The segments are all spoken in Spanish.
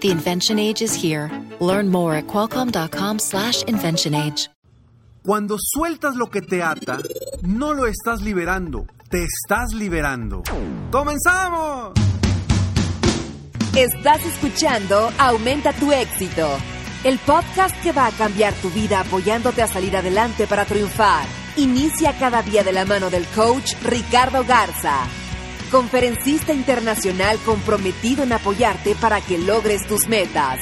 The invention age is here. Learn more at qualcomm.com/slash invention age. Cuando sueltas lo que te ata, no lo estás liberando, te estás liberando. ¡Comenzamos! Estás escuchando Aumenta tu éxito, el podcast que va a cambiar tu vida apoyándote a salir adelante para triunfar. Inicia cada día de la mano del coach Ricardo Garza, conferencista internacional comprometido en apoyarte para que logres tus metas.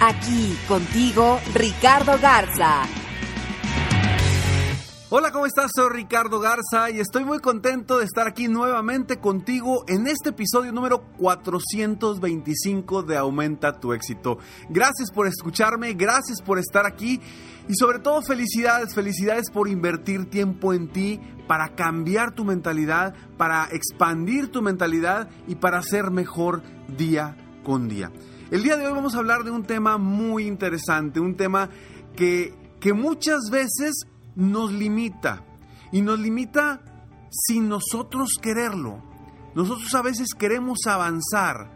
Aquí contigo, Ricardo Garza. Hola, ¿cómo estás? Soy Ricardo Garza y estoy muy contento de estar aquí nuevamente contigo en este episodio número 425 de Aumenta tu éxito. Gracias por escucharme, gracias por estar aquí y sobre todo felicidades, felicidades por invertir tiempo en ti para cambiar tu mentalidad, para expandir tu mentalidad y para ser mejor día con día. El día de hoy vamos a hablar de un tema muy interesante, un tema que, que muchas veces nos limita y nos limita sin nosotros quererlo. Nosotros a veces queremos avanzar,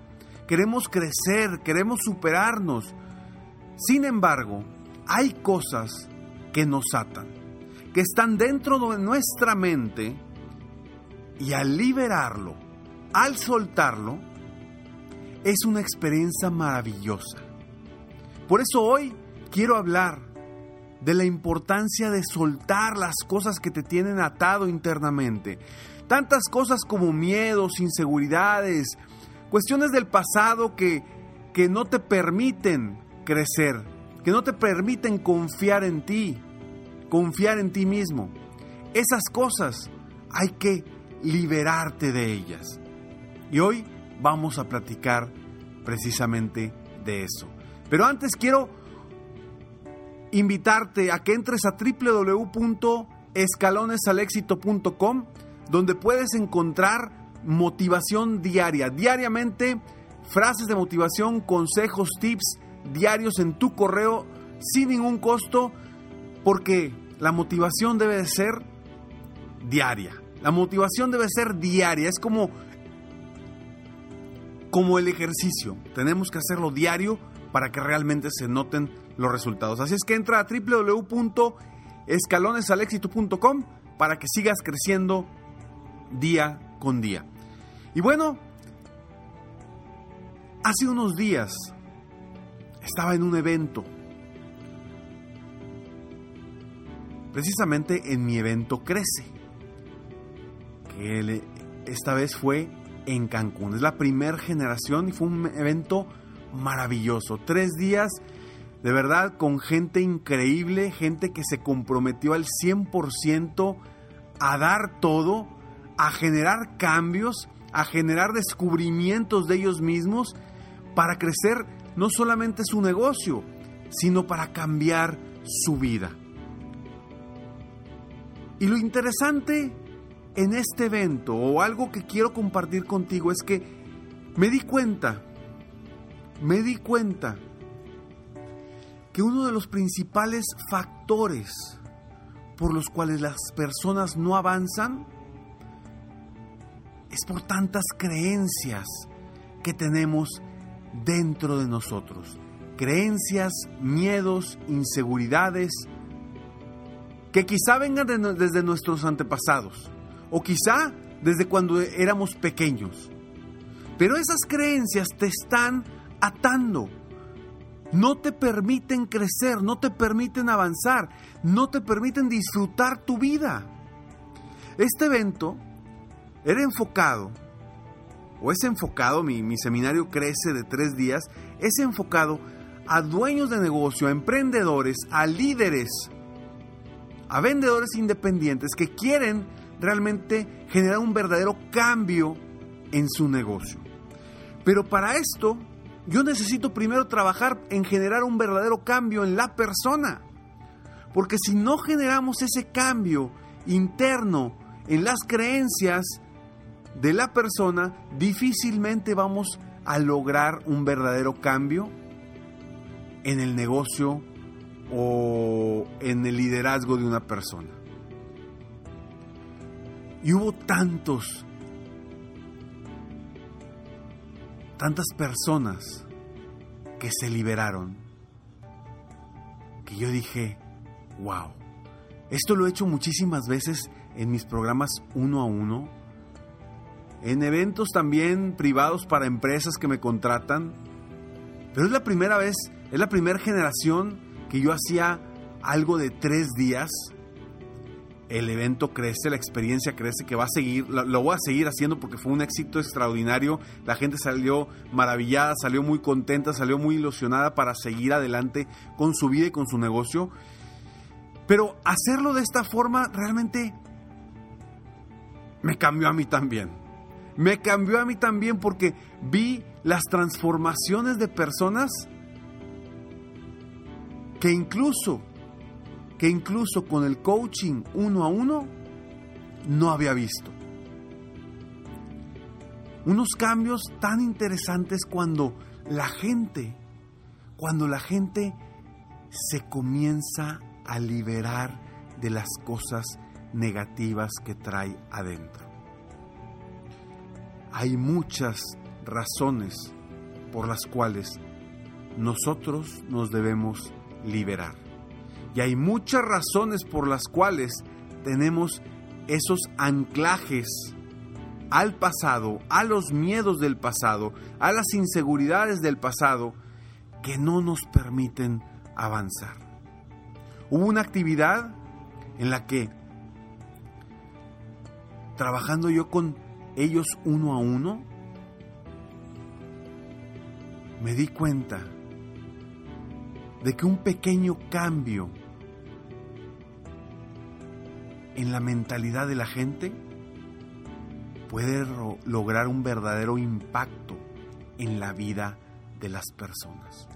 queremos crecer, queremos superarnos. Sin embargo, hay cosas que nos atan, que están dentro de nuestra mente y al liberarlo, al soltarlo, es una experiencia maravillosa. Por eso hoy quiero hablar de la importancia de soltar las cosas que te tienen atado internamente. Tantas cosas como miedos, inseguridades, cuestiones del pasado que, que no te permiten crecer, que no te permiten confiar en ti, confiar en ti mismo. Esas cosas hay que liberarte de ellas. Y hoy vamos a platicar precisamente de eso. Pero antes quiero invitarte a que entres a www.escalonesalexito.com donde puedes encontrar motivación diaria. Diariamente, frases de motivación, consejos, tips diarios en tu correo sin ningún costo porque la motivación debe de ser diaria. La motivación debe ser diaria. Es como, como el ejercicio. Tenemos que hacerlo diario para que realmente se noten los resultados. Así es que entra a www.escalonesalexito.com para que sigas creciendo día con día. Y bueno, hace unos días estaba en un evento. Precisamente en mi evento Crece. Que esta vez fue en Cancún. Es la primera generación y fue un evento maravilloso. Tres días de verdad con gente increíble, gente que se comprometió al 100% a dar todo, a generar cambios, a generar descubrimientos de ellos mismos para crecer no solamente su negocio, sino para cambiar su vida. Y lo interesante en este evento, o algo que quiero compartir contigo, es que me di cuenta, me di cuenta que uno de los principales factores por los cuales las personas no avanzan es por tantas creencias que tenemos dentro de nosotros. Creencias, miedos, inseguridades, que quizá vengan desde nuestros antepasados o quizá desde cuando éramos pequeños. Pero esas creencias te están atando no te permiten crecer, no te permiten avanzar, no te permiten disfrutar tu vida. Este evento era enfocado, o es enfocado, mi, mi seminario crece de tres días, es enfocado a dueños de negocio, a emprendedores, a líderes, a vendedores independientes que quieren realmente generar un verdadero cambio en su negocio. Pero para esto yo necesito primero trabajar en generar un verdadero cambio en la persona. Porque si no generamos ese cambio interno en las creencias de la persona, difícilmente vamos a lograr un verdadero cambio en el negocio o en el liderazgo de una persona. Y hubo tantos, tantas personas que se liberaron, que yo dije, wow, esto lo he hecho muchísimas veces en mis programas uno a uno, en eventos también privados para empresas que me contratan, pero es la primera vez, es la primera generación que yo hacía algo de tres días. El evento crece, la experiencia crece, que va a seguir, lo, voy a seguir haciendo porque fue un éxito extraordinario. La gente salió maravillada, salió muy contenta, salió muy ilusionada para seguir adelante con su vida y con su negocio. Pero hacerlo de esta forma realmente me cambió a mí también. Me cambió a mí también porque vi las transformaciones de personas que incluso, que incluso con el coaching uno a uno no había visto. Unos cambios tan interesantes cuando la gente, cuando la gente se comienza a liberar de las cosas negativas que trae adentro. Hay muchas razones por las cuales nosotros nos debemos liberar. Y hay muchas razones por las cuales tenemos esos anclajes al pasado, a los miedos del pasado, a las inseguridades del pasado, que no nos permiten avanzar. Hubo una actividad en la que, trabajando yo con ellos uno a uno, me di cuenta de que un pequeño cambio en la mentalidad de la gente puede lograr un verdadero impacto en la vida de las personas.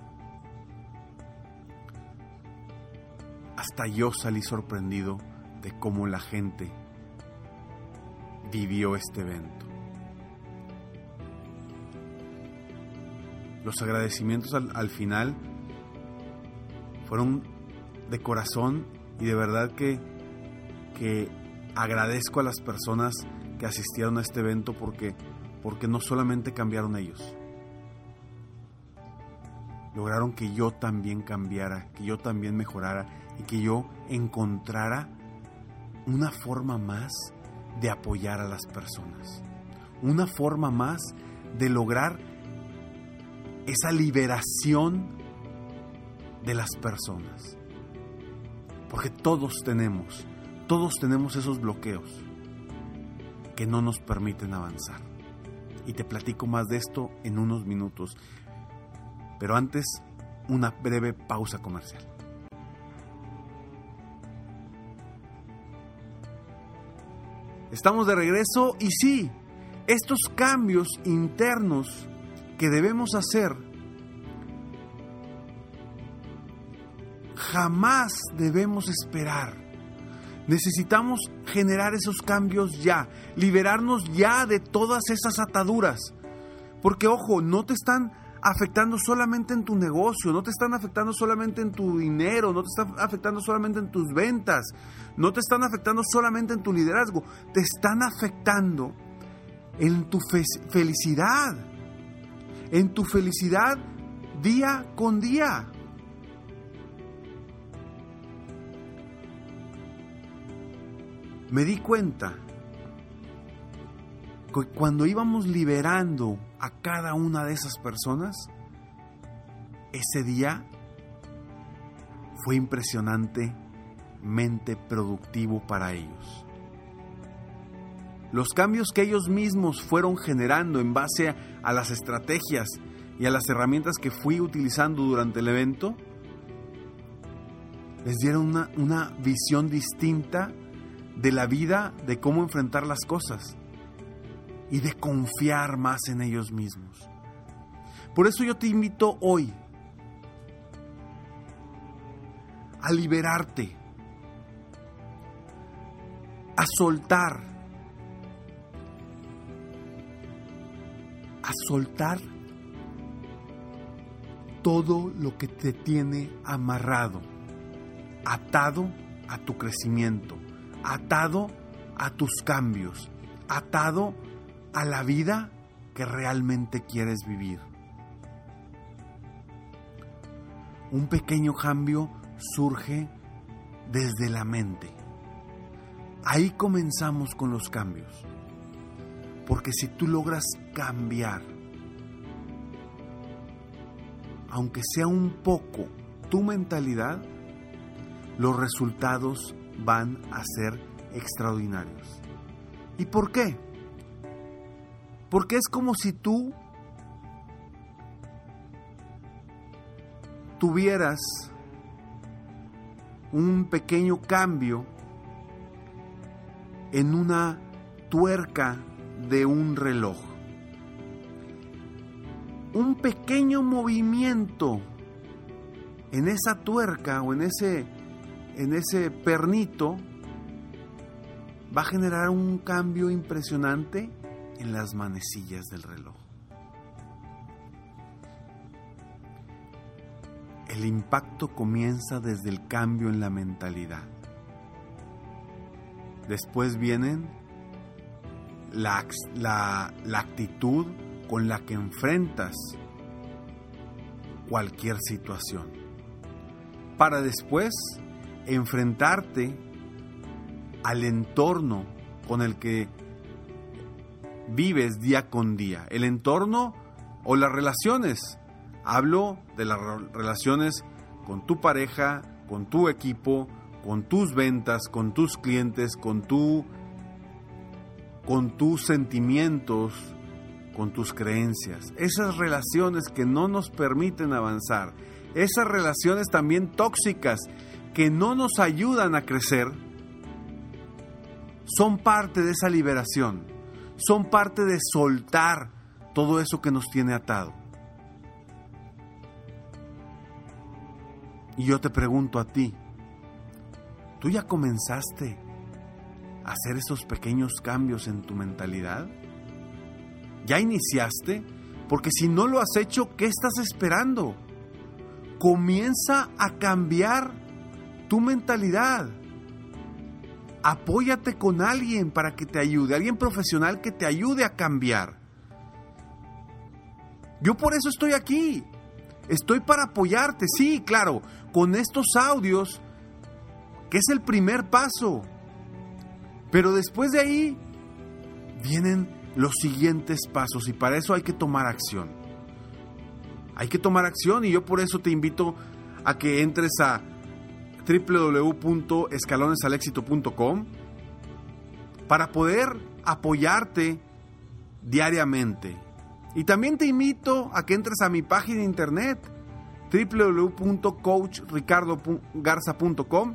Hasta yo salí sorprendido de cómo la gente vivió este evento. Los agradecimientos al, al final fueron de corazón y de verdad que, que agradezco a las personas que asistieron a este evento porque, porque no solamente cambiaron ellos, lograron que yo también cambiara, que yo también mejorara y que yo encontrara una forma más de apoyar a las personas, una forma más de lograr esa liberación de las personas. Porque todos tenemos, todos tenemos esos bloqueos que no nos permiten avanzar. Y te platico más de esto en unos minutos. Pero antes, una breve pausa comercial. Estamos de regreso y sí, estos cambios internos que debemos hacer jamás debemos esperar. Necesitamos generar esos cambios ya, liberarnos ya de todas esas ataduras. Porque ojo, no te están afectando solamente en tu negocio, no te están afectando solamente en tu dinero, no te están afectando solamente en tus ventas, no te están afectando solamente en tu liderazgo, te están afectando en tu fe felicidad, en tu felicidad día con día. Me di cuenta que cuando íbamos liberando a cada una de esas personas, ese día fue impresionantemente productivo para ellos. Los cambios que ellos mismos fueron generando en base a, las estrategias y a las herramientas que fui utilizando durante el evento, les dieron una, una visión distinta de la vida, de cómo enfrentar las cosas y de confiar más en ellos mismos. Por eso yo te invito hoy a liberarte a soltar, a soltar todo lo que te tiene amarrado, atado a tu crecimiento, atado a tus cambios, atado a la vida que realmente quieres vivir. Un pequeño cambio surge desde la mente. Ahí comenzamos con los cambios. Porque si tú logras cambiar, aunque sea un poco, tu mentalidad, los resultados van a ser extraordinarios. ¿Y por qué? Porque es como si tú tuvieras un pequeño cambio en una tuerca de un reloj. Un pequeño movimiento en esa tuerca o en ese, en ese pernito va a generar un cambio impresionante en las manecillas del reloj. El impacto comienza desde el cambio en la mentalidad. Después vienen la, la, la actitud con la que enfrentas cualquier situación. Para después enfrentarte al entorno con el que vives día con día. El entorno o las relaciones. Hablo de las relaciones con tu pareja, con tu equipo, con tus ventas, con tus clientes, con tu con tus sentimientos, con tus creencias. Esas relaciones que no nos permiten avanzar, esas relaciones también tóxicas que no nos ayudan a crecer, son parte de esa liberación, son parte de soltar todo eso que nos tiene atado. Y yo te pregunto a ti, ¿tú ya comenzaste a hacer esos pequeños cambios en tu mentalidad? ¿Ya iniciaste? Porque si no lo has hecho, ¿qué estás esperando? Comienza a cambiar tu mentalidad. Apóyate con alguien para que te ayude, alguien profesional que te ayude a cambiar. Yo por eso estoy aquí. Estoy para apoyarte, sí, claro, con estos audios, que es el primer paso. Pero después de ahí vienen los siguientes pasos y para eso hay que tomar acción. Hay que tomar acción y yo por eso te invito a que entres a www.escalonesalexito.com para poder apoyarte diariamente. Y también te invito a que entres a mi página de internet www.coachricardogarza.com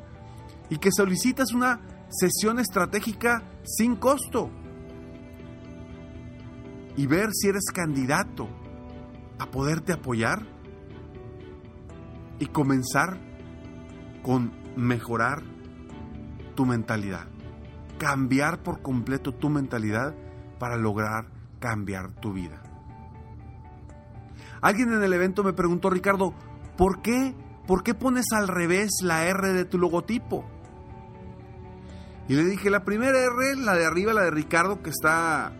y que solicites una sesión estratégica sin costo y ver si eres candidato a poderte apoyar y comenzar con mejorar tu mentalidad, cambiar por completo tu mentalidad para lograr cambiar tu vida. Alguien en el evento me preguntó, Ricardo, ¿por qué? ¿Por qué pones al revés la R de tu logotipo? Y le dije, la primera R, la de arriba, la de Ricardo, que está,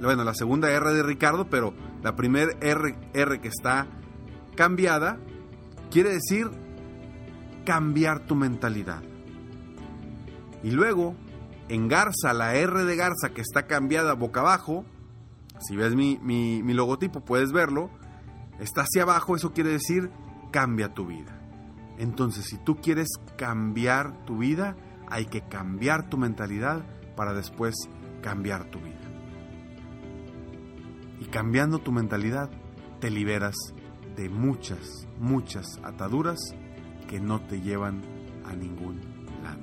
bueno, la segunda R de Ricardo, pero la primera R, R que está cambiada, quiere decir cambiar tu mentalidad. Y luego, en Garza, la R de Garza que está cambiada boca abajo, si ves mi, mi, mi logotipo puedes verlo, está hacia abajo, eso quiere decir cambia tu vida. Entonces, si tú quieres cambiar tu vida, hay que cambiar tu mentalidad para después cambiar tu vida. Y cambiando tu mentalidad, te liberas de muchas, muchas ataduras que no te llevan a ningún lado.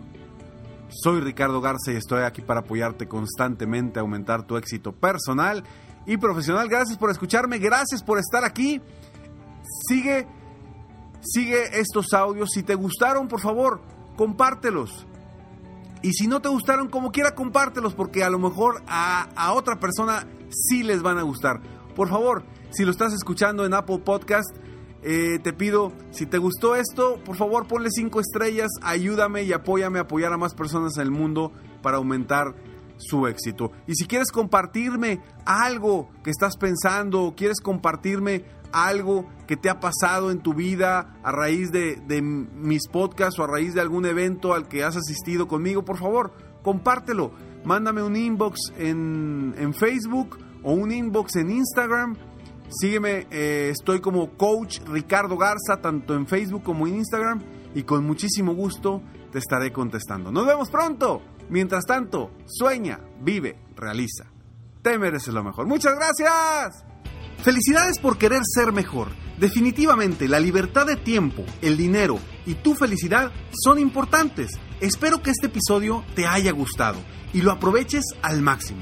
Soy Ricardo Garza y estoy aquí para apoyarte constantemente a aumentar tu éxito personal y profesional. Gracias por escucharme, gracias por estar aquí. Sigue, sigue estos audios. Si te gustaron, por favor, compártelos. Y si no te gustaron, como quiera, compártelos porque a lo mejor a, a otra persona sí les van a gustar. Por favor, si lo estás escuchando en Apple Podcast, eh, te pido, si te gustó esto, por favor ponle 5 estrellas, ayúdame y apóyame a apoyar a más personas en el mundo para aumentar su éxito. Y si quieres compartirme algo que estás pensando, quieres compartirme algo que te ha pasado en tu vida a raíz de, mis podcasts o a raíz de algún evento al que has asistido conmigo, por favor, compártelo. Mándame un inbox en Facebook o un inbox en Instagram Sígueme, eh, estoy como coach Ricardo Garza, tanto en Facebook como en Instagram, y con muchísimo gusto te estaré contestando. Nos vemos pronto. Mientras tanto, sueña, vive, realiza. Te mereces lo mejor. Muchas gracias. Felicidades por querer ser mejor. Definitivamente, la libertad de tiempo, el dinero y tu felicidad son importantes. Espero que este episodio te haya gustado y lo aproveches al máximo.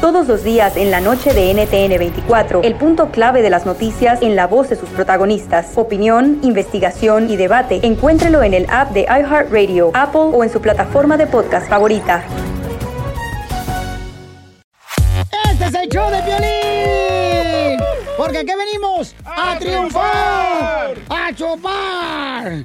Todos los días en la noche de NTN 24, el punto clave de las noticias en la voz de sus protagonistas. Opinión, investigación y debate. Encuéntrelo en el app de iHeartRadio, Apple o en su plataforma de podcast favorita. Este es el show de violín. Porque aquí venimos a, triunfar, a chupar.